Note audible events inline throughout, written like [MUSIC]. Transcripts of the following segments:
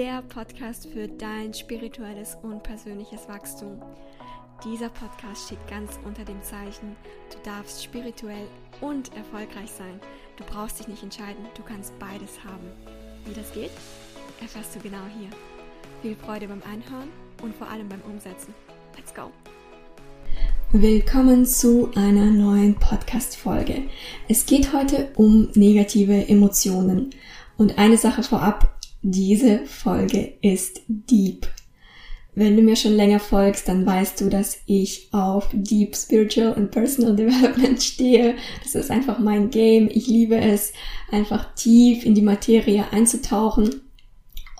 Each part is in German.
Der Podcast für dein spirituelles und persönliches Wachstum. Dieser Podcast steht ganz unter dem Zeichen, du darfst spirituell und erfolgreich sein. Du brauchst dich nicht entscheiden, du kannst beides haben. Wie das geht, erfährst du genau hier. Viel Freude beim Einhören und vor allem beim Umsetzen. Let's go! Willkommen zu einer neuen Podcast-Folge. Es geht heute um negative Emotionen. Und eine Sache vorab, diese Folge ist deep. Wenn du mir schon länger folgst, dann weißt du, dass ich auf Deep Spiritual und Personal Development [LAUGHS] stehe. Das ist einfach mein Game. Ich liebe es, einfach tief in die Materie einzutauchen.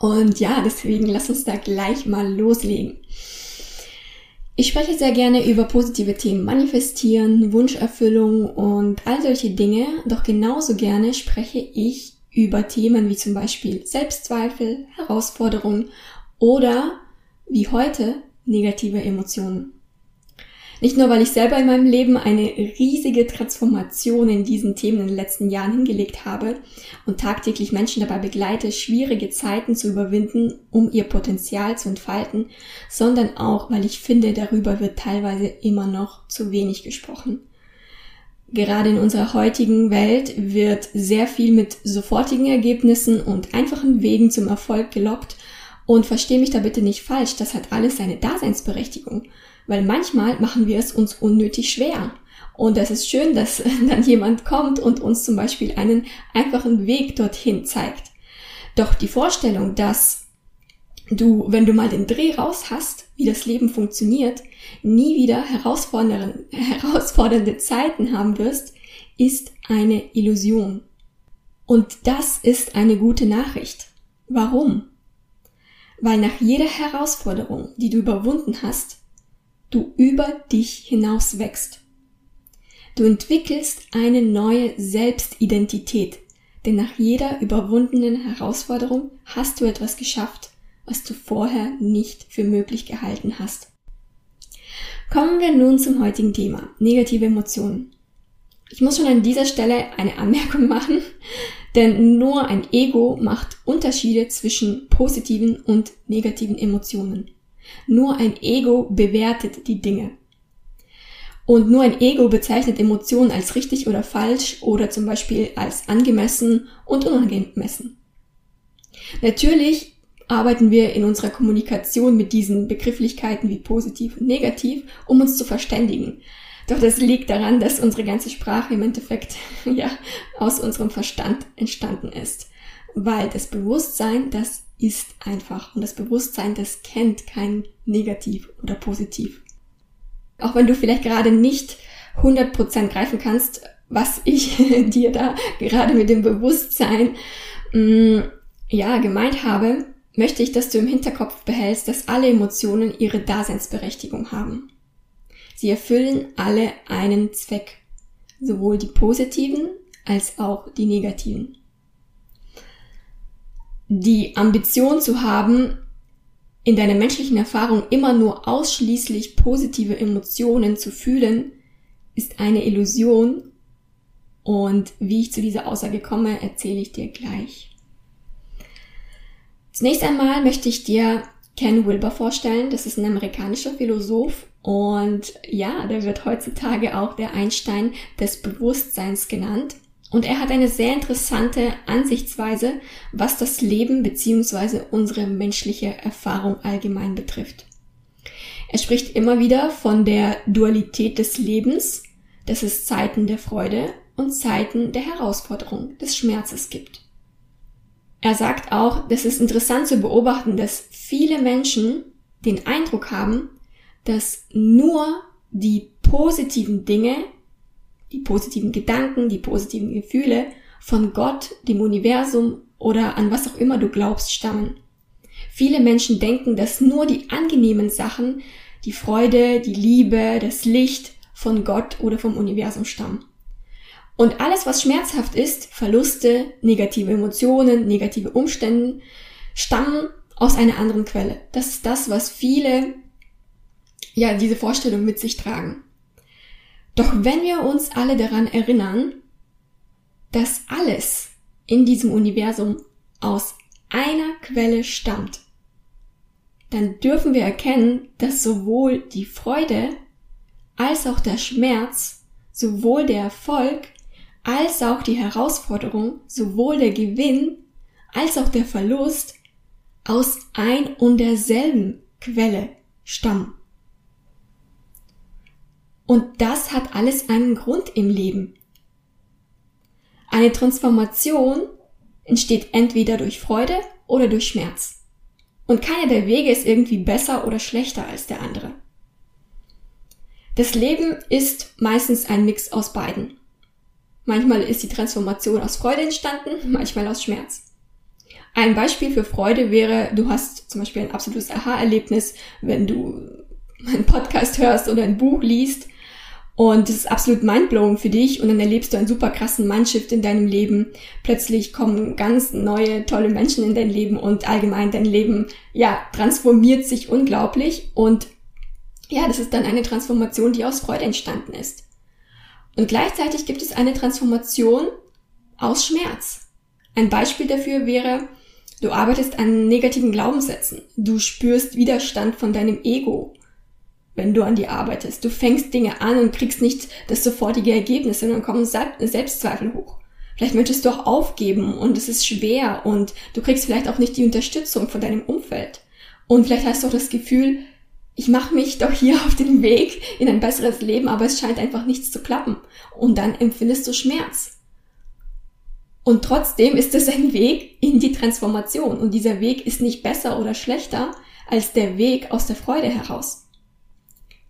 Und ja, deswegen lass uns da gleich mal loslegen. Ich spreche sehr gerne über positive Themen, Manifestieren, Wunscherfüllung und all solche Dinge, doch genauso gerne spreche ich über Themen wie zum Beispiel Selbstzweifel, Herausforderungen oder wie heute negative Emotionen. Nicht nur, weil ich selber in meinem Leben eine riesige Transformation in diesen Themen in den letzten Jahren hingelegt habe und tagtäglich Menschen dabei begleite, schwierige Zeiten zu überwinden, um ihr Potenzial zu entfalten, sondern auch, weil ich finde, darüber wird teilweise immer noch zu wenig gesprochen. Gerade in unserer heutigen Welt wird sehr viel mit sofortigen Ergebnissen und einfachen Wegen zum Erfolg gelockt. Und verstehe mich da bitte nicht falsch, das hat alles seine Daseinsberechtigung. Weil manchmal machen wir es uns unnötig schwer. Und es ist schön, dass [LAUGHS] dann jemand kommt und uns zum Beispiel einen einfachen Weg dorthin zeigt. Doch die Vorstellung, dass du, wenn du mal den Dreh raus hast, wie das Leben funktioniert, nie wieder herausfordernde, Zeiten haben wirst, ist eine Illusion. Und das ist eine gute Nachricht. Warum? Weil nach jeder Herausforderung, die du überwunden hast, du über dich hinaus wächst. Du entwickelst eine neue Selbstidentität, denn nach jeder überwundenen Herausforderung hast du etwas geschafft, was du vorher nicht für möglich gehalten hast. Kommen wir nun zum heutigen Thema, negative Emotionen. Ich muss schon an dieser Stelle eine Anmerkung machen, [LAUGHS] denn nur ein Ego macht Unterschiede zwischen positiven und negativen Emotionen. Nur ein Ego bewertet die Dinge. Und nur ein Ego bezeichnet Emotionen als richtig oder falsch oder zum Beispiel als angemessen und unangemessen. Natürlich arbeiten wir in unserer Kommunikation mit diesen Begrifflichkeiten wie positiv und negativ, um uns zu verständigen. Doch das liegt daran, dass unsere ganze Sprache im Endeffekt [LAUGHS] ja aus unserem Verstand entstanden ist. Weil das Bewusstsein, das ist einfach. Und das Bewusstsein, das kennt kein Negativ oder Positiv. Auch wenn du vielleicht gerade nicht 100% greifen kannst, was ich [LAUGHS] dir da gerade mit dem Bewusstsein mm, ja gemeint habe, möchte ich, dass du im Hinterkopf behältst, dass alle Emotionen ihre Daseinsberechtigung haben. Sie erfüllen alle einen Zweck, sowohl die positiven als auch die negativen. Die Ambition zu haben, in deiner menschlichen Erfahrung immer nur ausschließlich positive Emotionen zu fühlen, ist eine Illusion und wie ich zu dieser Aussage komme, erzähle ich dir gleich. Zunächst einmal möchte ich dir Ken Wilber vorstellen. Das ist ein amerikanischer Philosoph und ja, der wird heutzutage auch der Einstein des Bewusstseins genannt. Und er hat eine sehr interessante Ansichtsweise, was das Leben bzw. unsere menschliche Erfahrung allgemein betrifft. Er spricht immer wieder von der Dualität des Lebens, dass es Zeiten der Freude und Zeiten der Herausforderung, des Schmerzes gibt. Er sagt auch, das ist interessant zu beobachten, dass viele Menschen den Eindruck haben, dass nur die positiven Dinge, die positiven Gedanken, die positiven Gefühle von Gott, dem Universum oder an was auch immer du glaubst stammen. Viele Menschen denken, dass nur die angenehmen Sachen, die Freude, die Liebe, das Licht von Gott oder vom Universum stammen. Und alles, was schmerzhaft ist, Verluste, negative Emotionen, negative Umstände, stammen aus einer anderen Quelle. Das ist das, was viele, ja, diese Vorstellung mit sich tragen. Doch wenn wir uns alle daran erinnern, dass alles in diesem Universum aus einer Quelle stammt, dann dürfen wir erkennen, dass sowohl die Freude als auch der Schmerz, sowohl der Erfolg als auch die Herausforderung, sowohl der Gewinn als auch der Verlust aus ein und derselben Quelle stammen. Und das hat alles einen Grund im Leben. Eine Transformation entsteht entweder durch Freude oder durch Schmerz. Und keiner der Wege ist irgendwie besser oder schlechter als der andere. Das Leben ist meistens ein Mix aus beiden. Manchmal ist die Transformation aus Freude entstanden, manchmal aus Schmerz. Ein Beispiel für Freude wäre, du hast zum Beispiel ein absolutes Aha-Erlebnis, wenn du einen Podcast hörst oder ein Buch liest und es ist absolut mindblowing für dich und dann erlebst du einen super krassen Mindshift in deinem Leben. Plötzlich kommen ganz neue, tolle Menschen in dein Leben und allgemein dein Leben, ja, transformiert sich unglaublich und ja, das ist dann eine Transformation, die aus Freude entstanden ist. Und gleichzeitig gibt es eine Transformation aus Schmerz. Ein Beispiel dafür wäre, du arbeitest an negativen Glaubenssätzen. Du spürst Widerstand von deinem Ego wenn du an die arbeitest. Du fängst Dinge an und kriegst nicht das sofortige Ergebnis, sondern kommen Selbstzweifel hoch. Vielleicht möchtest du auch aufgeben und es ist schwer und du kriegst vielleicht auch nicht die Unterstützung von deinem Umfeld. Und vielleicht hast du auch das Gefühl, ich mache mich doch hier auf den Weg in ein besseres Leben, aber es scheint einfach nichts zu klappen. Und dann empfindest du Schmerz. Und trotzdem ist es ein Weg in die Transformation. Und dieser Weg ist nicht besser oder schlechter als der Weg aus der Freude heraus.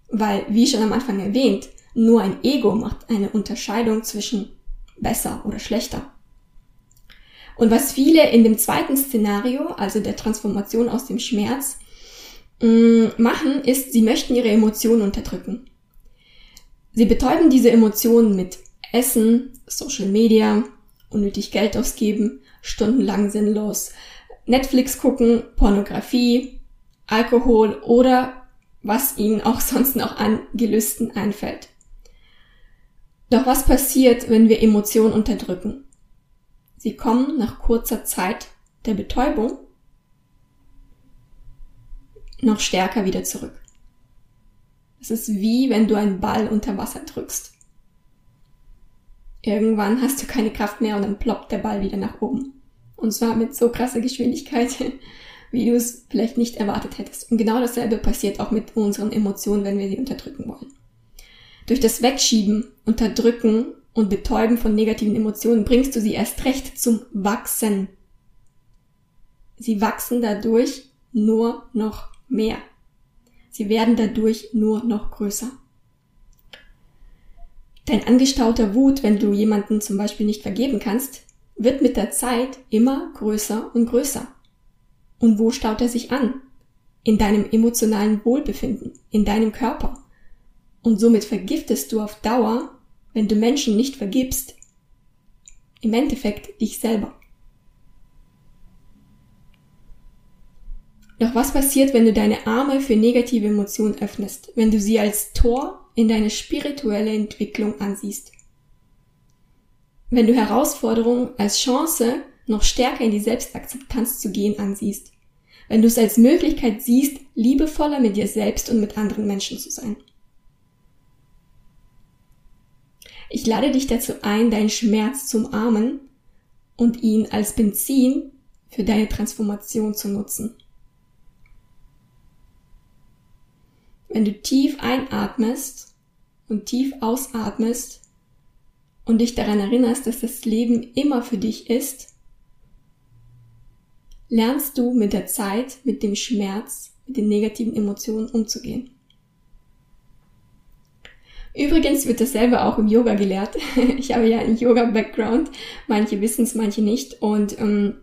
Weil, wie schon am Anfang erwähnt, nur ein Ego macht eine Unterscheidung zwischen besser oder schlechter. Und was viele in dem zweiten Szenario, also der Transformation aus dem Schmerz, machen, ist, sie möchten ihre Emotionen unterdrücken. Sie betäuben diese Emotionen mit Essen, Social Media, unnötig Geld ausgeben, stundenlang sinnlos Netflix gucken, Pornografie, Alkohol oder was ihnen auch [LAUGHS] sonst noch an Gelüsten einfällt. Doch was passiert, wenn wir Emotionen unterdrücken? Sie kommen nach kurzer Zeit der Betäubung noch stärker wieder zurück. Es ist wie wenn du einen Ball unter Wasser drückst. Irgendwann hast du keine Kraft mehr und dann ploppt der Ball wieder nach oben. Und zwar mit so krasser Geschwindigkeit, [LAUGHS] wie du es vielleicht nicht erwartet hättest. Und genau dasselbe passiert auch mit unseren Emotionen, wenn wir sie unterdrücken wollen. Durch das Wegschieben, Unterdrücken und Betäuben von negativen Emotionen bringst du sie erst recht zum Wachsen. Sie wachsen dadurch nur noch mehr. Sie werden dadurch nur noch größer. Dein angestauter Wut, wenn du jemanden zum Beispiel nicht vergeben kannst, wird mit der Zeit immer größer und größer. Und wo staut er sich an? In deinem emotionalen Wohlbefinden, in deinem Körper. Und somit vergiftest du auf Dauer, wenn du Menschen nicht vergibst, im Endeffekt dich selber. Doch was passiert, wenn du deine Arme für negative Emotionen öffnest, wenn du sie als Tor in deine spirituelle Entwicklung ansiehst? Wenn du Herausforderungen als Chance noch stärker in die Selbstakzeptanz zu gehen ansiehst. Wenn du es als Möglichkeit siehst, liebevoller mit dir selbst und mit anderen Menschen zu sein. Ich lade dich dazu ein, deinen Schmerz zu umarmen und ihn als Benzin für deine Transformation zu nutzen. Wenn du tief einatmest und tief ausatmest und dich daran erinnerst, dass das Leben immer für dich ist, lernst du mit der Zeit, mit dem Schmerz, mit den negativen Emotionen umzugehen. Übrigens wird dasselbe auch im Yoga gelehrt. [LAUGHS] Ich habe ja einen Yoga-Background. Manche wissen es, manche nicht. Und ähm,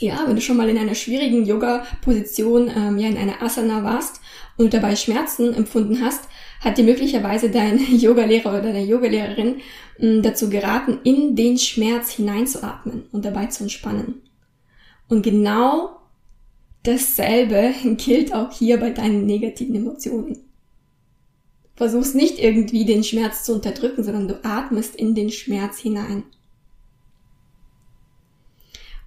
ja, wenn du schon mal in einer schwierigen Yoga-Position, ähm, ja in einer Asana warst und dabei Schmerzen empfunden hast, hat dir möglicherweise dein [LAUGHS] Yogalehrer oder deine Yogalehrerin ähm, dazu geraten, in den Schmerz hineinzuatmen und dabei zu entspannen. Und genau dasselbe [LAUGHS] gilt auch hier bei deinen negativen Emotionen. Versuchst nicht irgendwie den Schmerz zu unterdrücken, sondern du atmest in den Schmerz hinein.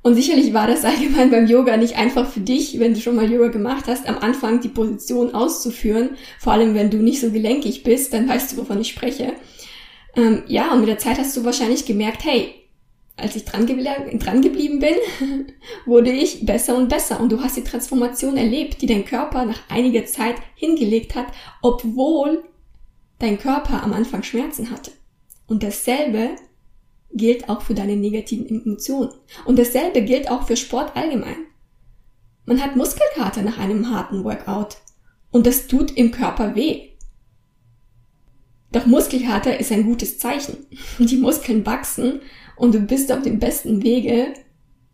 Und sicherlich war das allgemein beim Yoga nicht einfach für dich, wenn du schon mal Yoga gemacht hast, am Anfang die Position auszuführen. Vor allem, wenn du nicht so gelenkig bist, dann weißt du, wovon ich spreche. Ähm, ja, und mit der Zeit hast du wahrscheinlich gemerkt, hey, als ich dran, dran geblieben bin, [LAUGHS] wurde ich besser und besser. Und du hast die Transformation erlebt, die dein Körper nach einiger Zeit hingelegt hat, obwohl dein Körper am Anfang Schmerzen hatte. Und dasselbe gilt auch für deine negativen Emotionen. Und dasselbe gilt auch für Sport allgemein. Man hat Muskelkater nach einem harten Workout. Und das tut im Körper weh. Doch Muskelkater ist ein gutes Zeichen. [LAUGHS] Die Muskeln wachsen und du bist auf dem besten Wege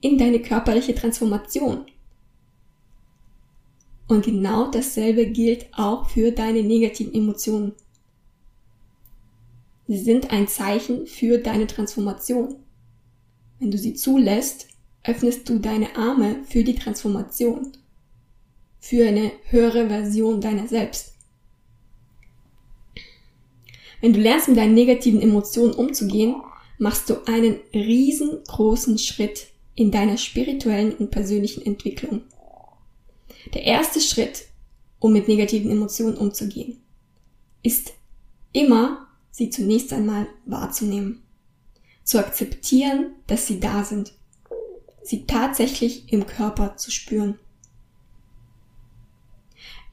in deine körperliche Transformation. Und genau dasselbe gilt auch für deine negativen Emotionen. Sie sind ein Zeichen für deine Transformation. Wenn du sie zulässt, öffnest du deine Arme für die Transformation, für eine höhere Version deiner selbst. Wenn du lernst, mit deinen negativen Emotionen umzugehen, machst du einen riesengroßen Schritt in deiner spirituellen und persönlichen Entwicklung. Der erste Schritt, um mit negativen Emotionen umzugehen, ist immer sie zunächst einmal wahrzunehmen. Zu akzeptieren, dass sie da sind. Sie tatsächlich im Körper zu spüren.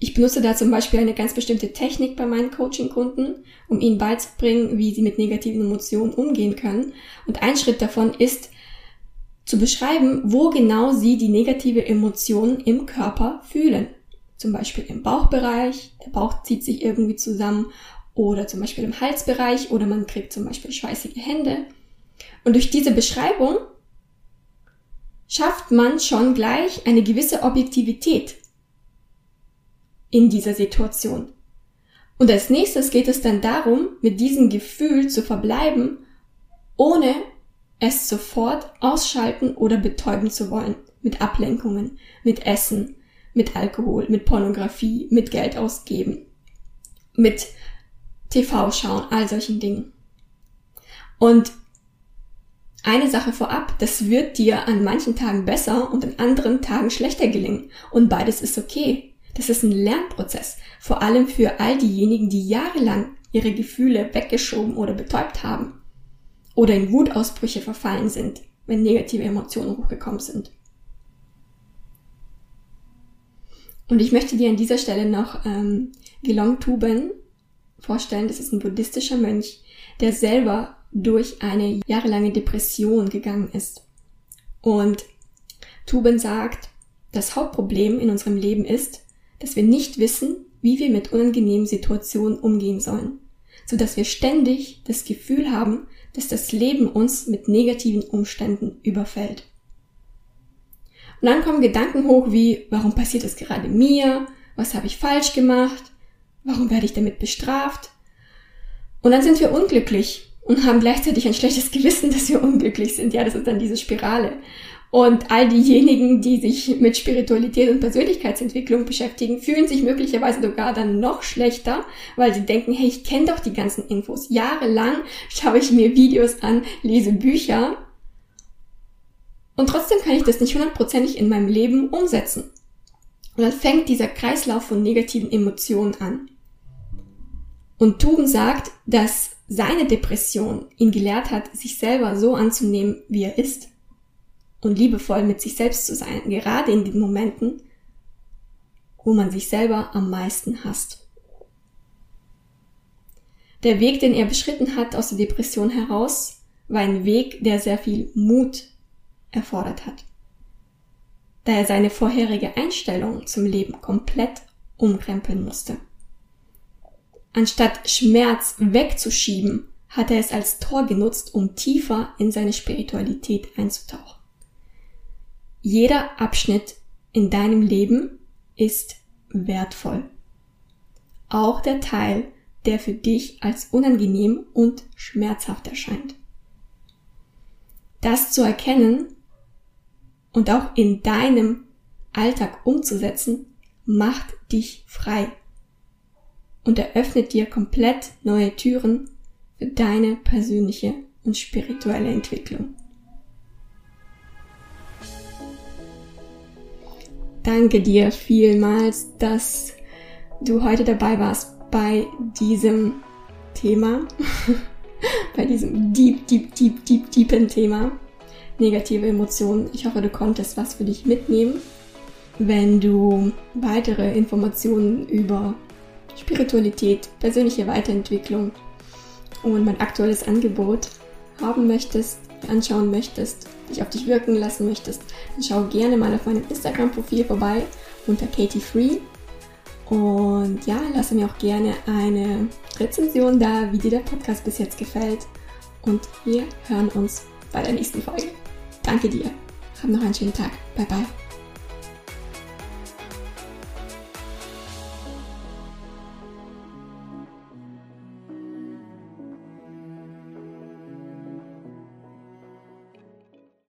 Ich benutze da zum Beispiel eine ganz bestimmte Technik bei meinen Coaching-Kunden, um ihnen beizubringen, wie sie mit negativen Emotionen umgehen können. Und ein Schritt davon ist, zu beschreiben, wo genau sie die negative Emotion im Körper fühlen. Zum Beispiel im Bauchbereich, der Bauch zieht sich irgendwie zusammen oder zum Beispiel im Halsbereich oder man kriegt zum Beispiel schweißige Hände. Und durch diese Beschreibung schafft man schon gleich eine gewisse Objektivität in dieser Situation. Und als nächstes geht es dann darum, mit diesem Gefühl zu verbleiben, ohne es sofort ausschalten oder betäuben zu wollen. Mit Ablenkungen, mit Essen, mit Alkohol, mit Pornografie, mit Geld ausgeben, mit TV schauen, all solchen Dingen. Und eine Sache vorab, das wird dir an manchen Tagen besser und an anderen Tagen schlechter gelingen. Und beides ist okay. Das ist ein Lernprozess. Vor allem für all diejenigen, die jahrelang ihre Gefühle weggeschoben oder betäubt haben. Oder in Wutausbrüche verfallen sind, wenn negative Emotionen hochgekommen sind. Und ich möchte dir an dieser Stelle noch ähm, Gelong Tuben vorstellen, das ist ein buddhistischer Mönch, der selber durch eine jahrelange Depression gegangen ist. Und Tuben sagt, das Hauptproblem in unserem Leben ist, dass wir nicht wissen, wie wir mit unangenehmen Situationen umgehen sollen, so dass wir ständig das Gefühl haben, dass das Leben uns mit negativen Umständen überfällt. Und dann kommen Gedanken hoch wie, warum passiert das gerade mir? Was habe ich falsch gemacht? Warum werde ich damit bestraft? Und dann sind wir unglücklich und haben gleichzeitig ein schlechtes Gewissen, dass wir unglücklich sind. Ja, das ist dann diese Spirale. Und all diejenigen, die sich mit Spiritualität und Persönlichkeitsentwicklung beschäftigen, fühlen sich möglicherweise sogar dann noch schlechter, weil sie denken, hey, ich kenne doch die ganzen Infos. Jahrelang schaue ich mir Videos an, lese Bücher und trotzdem kann ich das nicht hundertprozentig in meinem Leben umsetzen. Und dann fängt dieser Kreislauf von negativen Emotionen an. Und Tuben sagt, dass seine Depression ihn gelehrt hat, sich selber so anzunehmen, wie er ist. Und liebevoll mit sich selbst zu sein, gerade in den Momenten, wo man sich selber am meisten hasst. Der Weg, den er beschritten hat aus der Depression heraus, war ein Weg, der sehr viel Mut erfordert hat da er seine vorherige Einstellung zum Leben komplett umkrempeln musste. Anstatt Schmerz wegzuschieben, hat er es als Tor genutzt, um tiefer in seine Spiritualität einzutauchen. Jeder Abschnitt in deinem Leben ist wertvoll. Auch der Teil, der für dich als unangenehm und schmerzhaft erscheint. Das zu erkennen und auch in deinem Alltag umzusetzen, macht dich frei und eröffnet dir komplett neue Türen für deine persönliche und spirituelle Entwicklung. danke dir vielmals, dass du heute dabei warst bei diesem Thema, [LAUGHS] bei diesem deep, deep, deep, deep, deepen Thema negative Emotionen. Ich hoffe, du konntest was für dich mitnehmen. Wenn du weitere Informationen über Spiritualität, persönliche Weiterentwicklung und mein aktuelles Angebot haben möchtest, anschauen möchtest, dich auf dich wirken lassen möchtest, dann schau gerne mal auf meinem Instagram-Profil vorbei unter Katie Free. Und ja, lasse mir auch gerne eine Rezension da, wie dir der Podcast bis jetzt gefällt. Und wir hören uns bei der nächsten Folge. Danke dir. Hab noch einen schönen Tag. Bye bye.